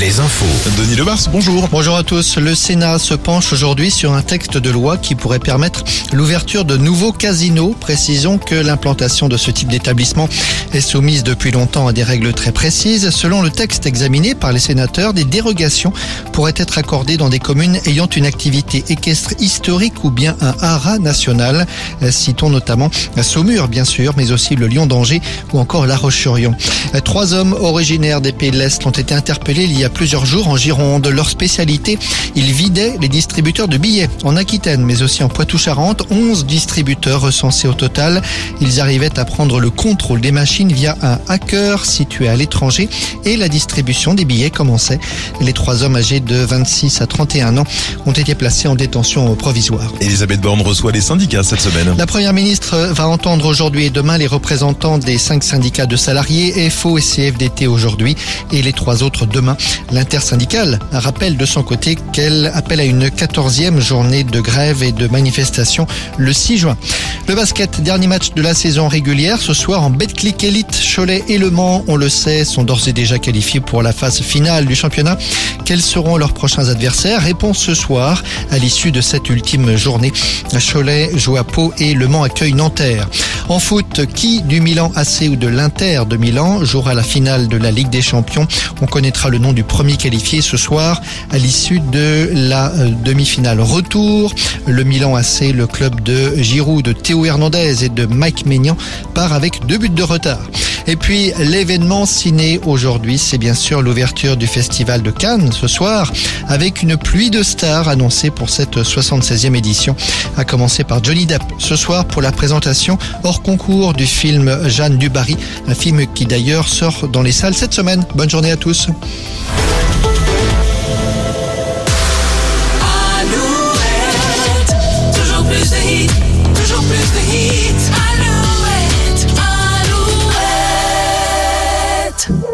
les infos. Denis Lebars, bonjour. Bonjour à tous. Le Sénat se penche aujourd'hui sur un texte de loi qui pourrait permettre l'ouverture de nouveaux casinos. Précisons que l'implantation de ce type d'établissement est soumise depuis longtemps à des règles très précises. Selon le texte examiné par les sénateurs, des dérogations pourraient être accordées dans des communes ayant une activité équestre historique ou bien un haras national. Citons notamment Saumur, bien sûr, mais aussi le Lion d'Angers ou encore La Roche-sur-Yon. Trois hommes originaires des pays de l'Est ont été interpellés il y a plusieurs jours en Gironde. Leur spécialité, ils vidaient les distributeurs de billets en Aquitaine, mais aussi en Poitou-Charentes. 11 distributeurs recensés au total. Ils arrivaient à prendre le contrôle des machines via un hacker situé à l'étranger et la distribution des billets commençait. Les trois hommes âgés de 26 à 31 ans ont été placés en détention provisoire. Elisabeth Borne reçoit les syndicats cette semaine. La première ministre va entendre aujourd'hui et demain les représentants des cinq syndicats de salariés, FO et CFDT aujourd'hui et les trois autres demain. L'intersyndicale rappelle de son côté qu'elle appelle à une quatorzième journée de grève et de manifestation le 6 juin. Le basket, dernier match de la saison régulière, ce soir en Betclic Elite, Cholet et Le Mans, on le sait, sont d'ores et déjà qualifiés pour la phase finale du championnat. Quels seront leurs prochains adversaires? Réponse ce soir à l'issue de cette ultime journée. Cholet joue à Pau et Le Mans accueille Nanterre. En foot, qui du Milan AC ou de l'Inter de Milan jouera la finale de la Ligue des Champions? On connaîtra le nom du premier qualifié ce soir à l'issue de la euh, demi-finale retour. Le Milan AC, le club de Giroud, de Théo Hernandez et de Mike Maignan part avec deux buts de retard. Et puis l'événement ciné aujourd'hui, c'est bien sûr l'ouverture du festival de Cannes ce soir avec une pluie de stars annoncée pour cette 76e édition, à commencer par Johnny Depp ce soir pour la présentation hors concours du film Jeanne Dubarry, un film qui d'ailleurs sort dans les salles cette semaine. Bonne journée à tous.